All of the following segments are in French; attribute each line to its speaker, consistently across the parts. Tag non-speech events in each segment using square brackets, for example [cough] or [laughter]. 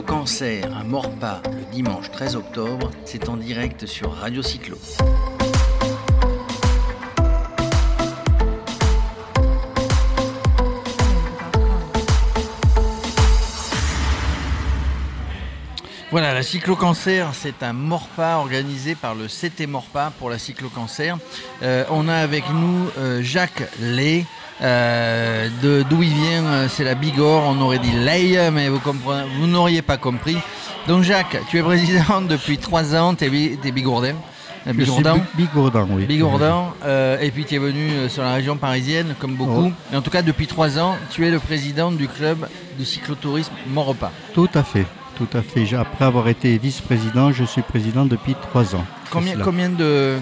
Speaker 1: cyclo-cancer à Morpa le dimanche 13 octobre, c'est en direct sur Radio Cyclo. Voilà, la cyclo-cancer, c'est un Morpa organisé par le CT Morpa pour la cyclo-cancer. Euh, on a avec nous euh, Jacques Lay. Euh, de d'où il vient, euh, c'est la Bigorre. On aurait dit Lay, mais vous n'auriez pas compris. Donc Jacques, tu es président [laughs] depuis trois ans. Bi- t'es bigourdin. euh, Bigourdan.
Speaker 2: Bi- Bigourdan, oui.
Speaker 1: Bigourdan, euh, et puis tu es venu sur la région parisienne, comme beaucoup.
Speaker 2: Oh.
Speaker 1: Mais en tout cas, depuis trois ans, tu es le président du club de cyclotourisme Moropa.
Speaker 2: Tout à fait, tout à fait. Après avoir été vice-président, je suis président depuis trois ans.
Speaker 1: Combien, de,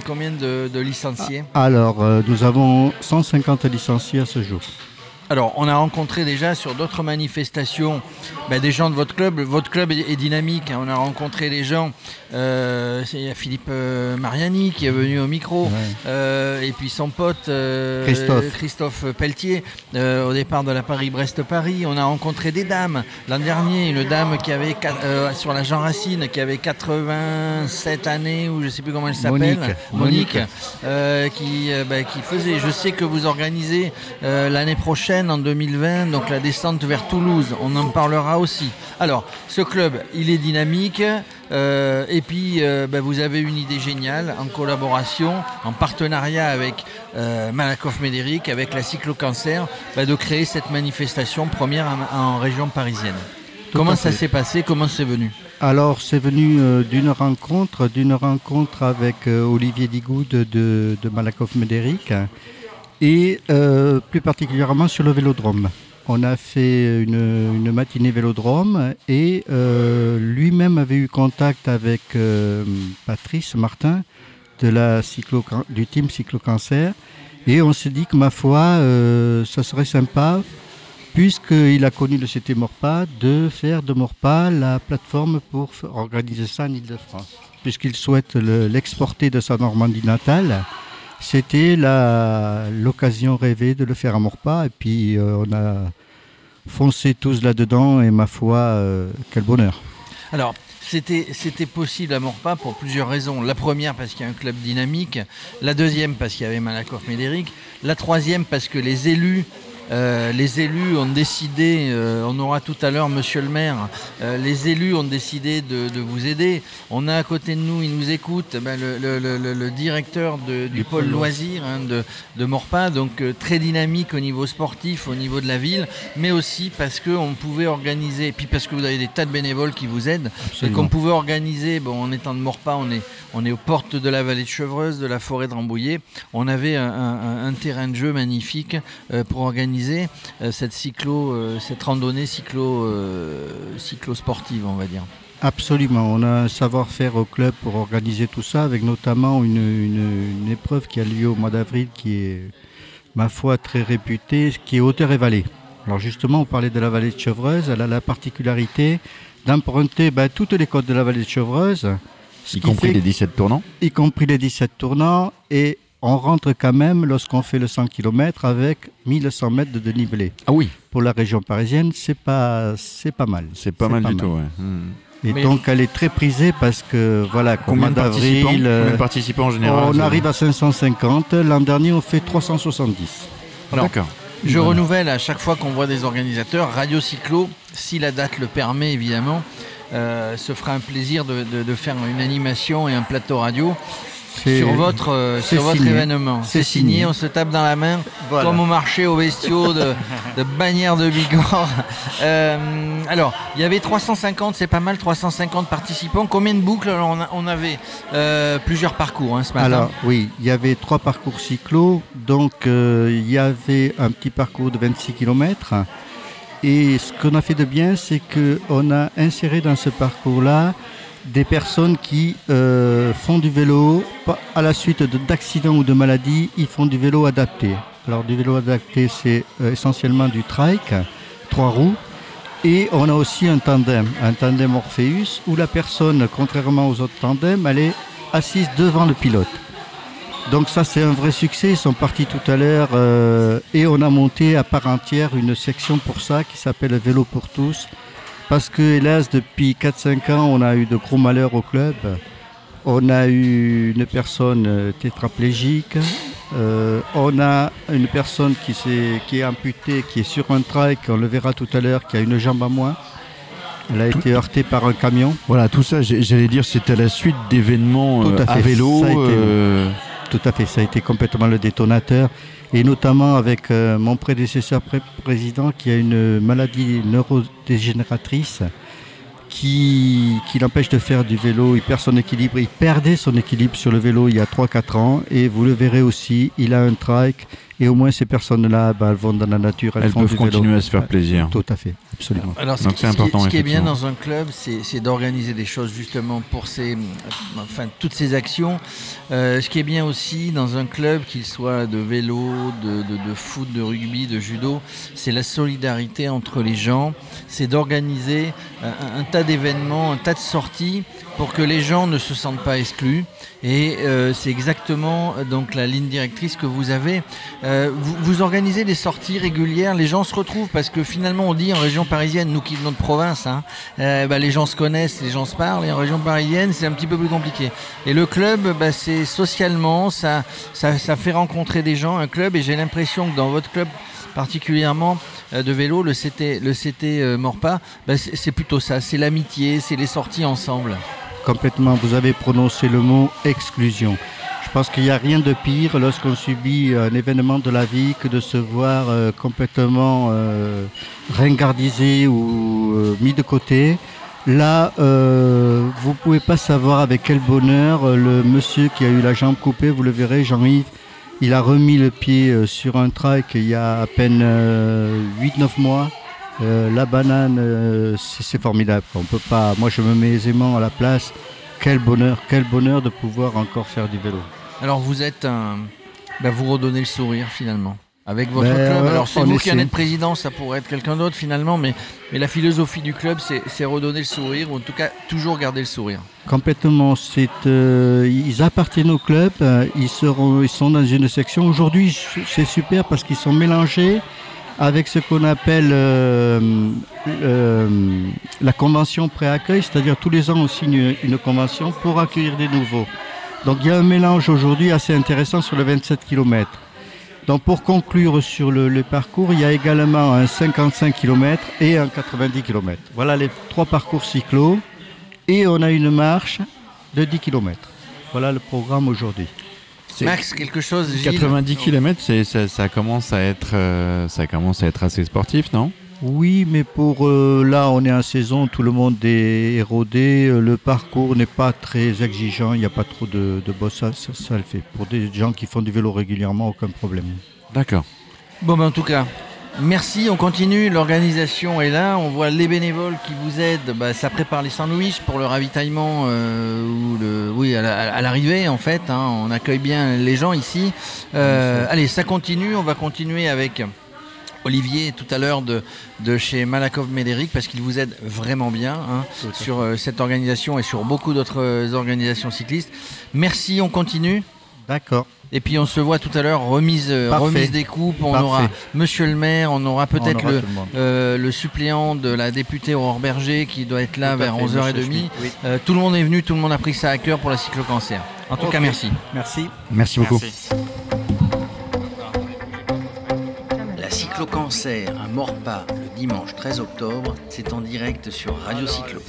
Speaker 1: combien de, de licenciés?
Speaker 2: Alors, euh, nous avons 150 licenciés à ce jour.
Speaker 1: Alors, on a rencontré déjà sur d'autres manifestations ben, des gens de votre club. Votre club est, est dynamique. hein. On a rencontré des gens. euh, c'est- Il y a Philippe euh, Mariani qui est venu au micro.
Speaker 2: Ouais.
Speaker 1: Euh, et puis son pote euh,
Speaker 2: Christophe.
Speaker 1: Christophe Pelletier euh, au départ de la Paris-Brest-Paris. On a rencontré des dames. L'an dernier, une dame qui avait euh, sur la Jean Racine qui avait 87 années ou je sais plus comment elle s'appelle.
Speaker 2: Monique.
Speaker 1: Monique,
Speaker 2: Monique.
Speaker 1: euh, qui, bah, qui faisait. Je sais que vous organisez euh, l'année prochaine en 2020 donc la descente vers Toulouse. On en parlera aussi. Alors, ce club, il est dynamique. euh, et puis, euh, bah, vous avez une idée géniale en collaboration, en partenariat avec euh, Malakoff Médéric, avec la Cyclo-Cancer, bah, de créer cette manifestation première en, en région parisienne.
Speaker 2: Tout
Speaker 1: Comment ça s'est passé? Comment c'est venu?
Speaker 2: Alors, c'est venu euh, d'une rencontre, d'une rencontre avec euh, Olivier Digoud de, de Malakoff Médéric et euh, plus particulièrement sur le vélodrome. On a fait une, matinée vélodrome et euh, lui-même avait eu contact avec euh, Patrice Martin de la cyclo, du team Cyclo-Cancer et on s'est dit que ma foi, ça serait sympa puisqu'il a connu le CT Morpa, de faire de Morpa la plateforme pour organiser ça en Ile-de-France. Puisqu'il souhaite le- l'exporter de sa Normandie natale, c'était l'occasion rêvée de le faire à Morpa. Et puis euh, on a foncé tous là-dedans et ma foi, euh, quel bonheur.
Speaker 1: Alors, c'était, c'était possible à Morpa pour plusieurs raisons. La première, parce qu'il y a un club dynamique. La deuxième, parce qu'il y avait Malakoff Médéric. La troisième, parce que les élus. Euh, les élus ont décidé, euh, on aura tout à l'heure Monsieur le maire, euh, les élus ont décidé de, de vous aider. On a à côté de nous, il nous écoute, ben, le, le- le- le- le directeur de- du,
Speaker 2: Du
Speaker 1: pôle
Speaker 2: pôle
Speaker 1: loisirs hein, de, de Morpa, donc très dynamique au niveau sportif, au niveau de la ville, mais aussi parce qu'on pouvait organiser, et puis parce que vous avez des tas de bénévoles qui vous aident, et qu'on pouvait organiser, bon, en étant de Morpa, on est, on est aux portes de la vallée de Chevreuse, de la forêt de Rambouillet. On avait un, un- un terrain de jeu magnifique pour organiser euh, cette cyclo, euh, cette randonnée cyclo, euh, cyclo sportive, on va dire.
Speaker 2: Absolument, on a un savoir-faire au club pour organiser tout ça, avec notamment une, une- une épreuve qui a lieu au mois d'avril qui est, ma foi, très réputée, qui est hauteur et vallée. Alors justement, on parlait de la vallée de Chevreuse, elle a la particularité d'emprunter ben, toutes les côtes de la vallée de Chevreuse,
Speaker 3: Y compris
Speaker 2: fait-
Speaker 3: les 17 tournants.
Speaker 2: Y compris les 17 tournants, et on rentre quand même, lorsqu'on fait le 100 km, avec 1100 mètres de dénivelé.
Speaker 3: Ah oui,
Speaker 2: Pour la région parisienne, c'est pas, c'est pas mal.
Speaker 3: c'est pas mal
Speaker 2: pas
Speaker 3: du
Speaker 2: mal.
Speaker 3: tout. ouais. Hmm.
Speaker 2: Et
Speaker 1: Mais-
Speaker 2: donc elle est très prisée parce que voilà,
Speaker 3: Combien
Speaker 2: mois
Speaker 3: de participants
Speaker 2: d'avril, euh,
Speaker 3: Combien de participants en général
Speaker 2: on arrive à 550. L'an dernier, on fait 370.
Speaker 1: Alors,
Speaker 3: D'accord.
Speaker 1: Je
Speaker 2: Voilà.
Speaker 1: renouvelle à chaque fois qu'on voit des organisateurs, Radio Cyclo, si la date le permet évidemment, euh, se fera un plaisir de, de- de faire une animation et un plateau radio sur votre, euh,
Speaker 2: c'est
Speaker 1: sur votre
Speaker 2: signé.
Speaker 1: événement. C'est signé,
Speaker 2: signé.
Speaker 1: on se tape dans la main,
Speaker 2: Voilà.
Speaker 1: comme au marché aux bestiaux de, [laughs] de Bagnères de Bigorre. Euh, alors, il y avait 350, c'est pas mal, 350 participants. Combien de boucles Alors, on, a- on avait euh, plusieurs parcours hein, ce matin.
Speaker 2: Alors oui, il y avait trois parcours cyclo. Donc il y avait un petit parcours de 26 km. Et ce qu'on a fait de bien, c'est qu'on a inséré dans ce parcours-là des personnes qui euh, font du vélo, à la suite de- d'accidents ou de maladies, ils font du vélo adapté. Alors du vélo adapté, c'est euh, essentiellement du trike, trois roues. Et on a aussi un tandem, un tandem Orpheus, où la personne, contrairement aux autres tandems, elle est assise devant le pilote. Donc ça c'est un vrai succès, ils sont partis tout à l'heure euh, et on a monté à part entière une section pour ça qui s'appelle Vélo pour tous parce que hélas, depuis 4-5 ans, on a eu de gros malheurs au club. On a eu une personne euh, tétraplégique, euh, on a une personne qui, est, qui est amputée, qui est sur un trike, on le verra tout à l'heure, qui a une jambe à moins. Elle a été heurtée par un camion.
Speaker 3: Voilà, tout ça, j'allais dire, c'était la suite d'événements
Speaker 2: euh,
Speaker 3: à, vélo.
Speaker 2: Tout à fait, ça a été complètement le détonateur. Et notamment avec mon prédécesseur président qui a une maladie neurodégénératrice qui, l'empêche de faire du vélo, il perd son équilibre, il perdait son équilibre sur le vélo il y a 3-4 ans. Et vous le verrez aussi, il a un trike. Et au moins ces personnes-là, bah, elles vont dans la nature,
Speaker 3: elles, peuvent continuer
Speaker 2: à
Speaker 3: se faire plaisir.
Speaker 2: Tout à fait, absolument.
Speaker 1: Alors, ce, qui, important, ce qui est bien dans un club, c'est d'organiser des choses justement pour ces, enfin, toutes ces actions. Euh, ce qui est bien aussi dans un club, qu'il soit de vélo, de, de, foot, de rugby, de judo, c'est la solidarité entre les gens. C'est d'organiser un, un tas d'événements, un tas de sorties pour que les gens ne se sentent pas exclus. Et euh, c'est exactement donc la ligne directrice que vous avez. Euh, vous, organisez des sorties régulières, les gens se retrouvent parce que finalement on dit en région parisienne, nous qui venons de province, hein, bah, les gens se connaissent, les gens se parlent. Et en région parisienne, c'est un petit peu plus compliqué. Et le club, bah, c'est socialement, ça, fait rencontrer des gens, un club. Et j'ai l'impression que dans votre club particulièrement de vélo, le CT, le CT Morpa, bah, c'est plutôt ça, c'est l'amitié, c'est les sorties ensemble
Speaker 2: complètement. Vous avez prononcé le mot exclusion. Je pense qu'il n'y a rien de pire lorsqu'on subit un événement de la vie que de se voir euh, complètement euh, ringardisé ou euh, mis de côté. Là, vous ne pouvez pas savoir avec quel bonheur le monsieur qui a eu la jambe coupée, vous le verrez, Jean-Yves, il a remis le pied sur un trike il y a à peine 8-9 mois. Euh, la banane, euh, c'est formidable. On peut pas. Moi, je me mets aisément à la place. Quel bonheur, quel bonheur de pouvoir encore faire du vélo.
Speaker 1: Alors, vous êtes un. Ben, vous redonnez le sourire finalement avec votre ben, club. Alors c'est vous qui en êtes président, ça pourrait être quelqu'un d'autre finalement, mais, mais la philosophie du club, c'est redonner le sourire, ou en tout cas toujours garder le sourire.
Speaker 2: Complètement. Euh, ils appartiennent au club, ils, seront, ils sont dans une section. Aujourd'hui, c'est super parce qu'ils sont mélangés avec ce qu'on appelle euh, euh, la convention pré-accueil, c'est-à-dire tous les ans on signe une convention pour accueillir des nouveaux. Donc il y a un mélange aujourd'hui assez intéressant sur le 27 km. Donc pour conclure sur le, parcours, il y a également un 55 km et un 90 km. Voilà les trois parcours cyclo et on a une marche de 10 km. Voilà le programme aujourd'hui.
Speaker 1: Max, quelque chose
Speaker 3: 90 km, ça, ça, commence à être, euh, ça commence à être assez sportif, non?
Speaker 2: Oui, mais pour euh, là, on est en saison, tout le monde est érodé, euh, le parcours n'est pas très exigeant, il n'y a pas trop de, de boss, ça, ça, le fait. Pour des gens qui font du vélo régulièrement, aucun problème.
Speaker 3: D'accord.
Speaker 1: Bon, ben, en tout cas, Merci, on continue, l'organisation est là, on voit les bénévoles qui vous aident, bah, ça prépare les sandwichs pour le ravitaillement euh, ou le, oui, à l'arrivée en fait, hein. on accueille bien les gens ici. Euh, allez, ça continue, on va continuer avec Olivier tout à l'heure de, de chez Malakoff Médéric parce qu'il vous aide vraiment bien hein, sur euh, cette organisation et sur beaucoup d'autres organisations cyclistes. Merci, on continue.
Speaker 2: D'accord.
Speaker 1: Et puis on se voit tout à l'heure, remise, euh, remise des coupes. On aura Monsieur le maire, on aura peut-être euh, le, suppléant de la députée Aurore Berger qui doit être là vers 11h30. Euh, tout le monde est venu, tout le monde a pris ça à cœur pour la cyclo-cancer. En tout cas, merci.
Speaker 2: Merci.
Speaker 3: Merci beaucoup.
Speaker 1: La cyclo-cancer, un mort pas le dimanche 13 octobre, c'est en direct sur Radio Cyclo.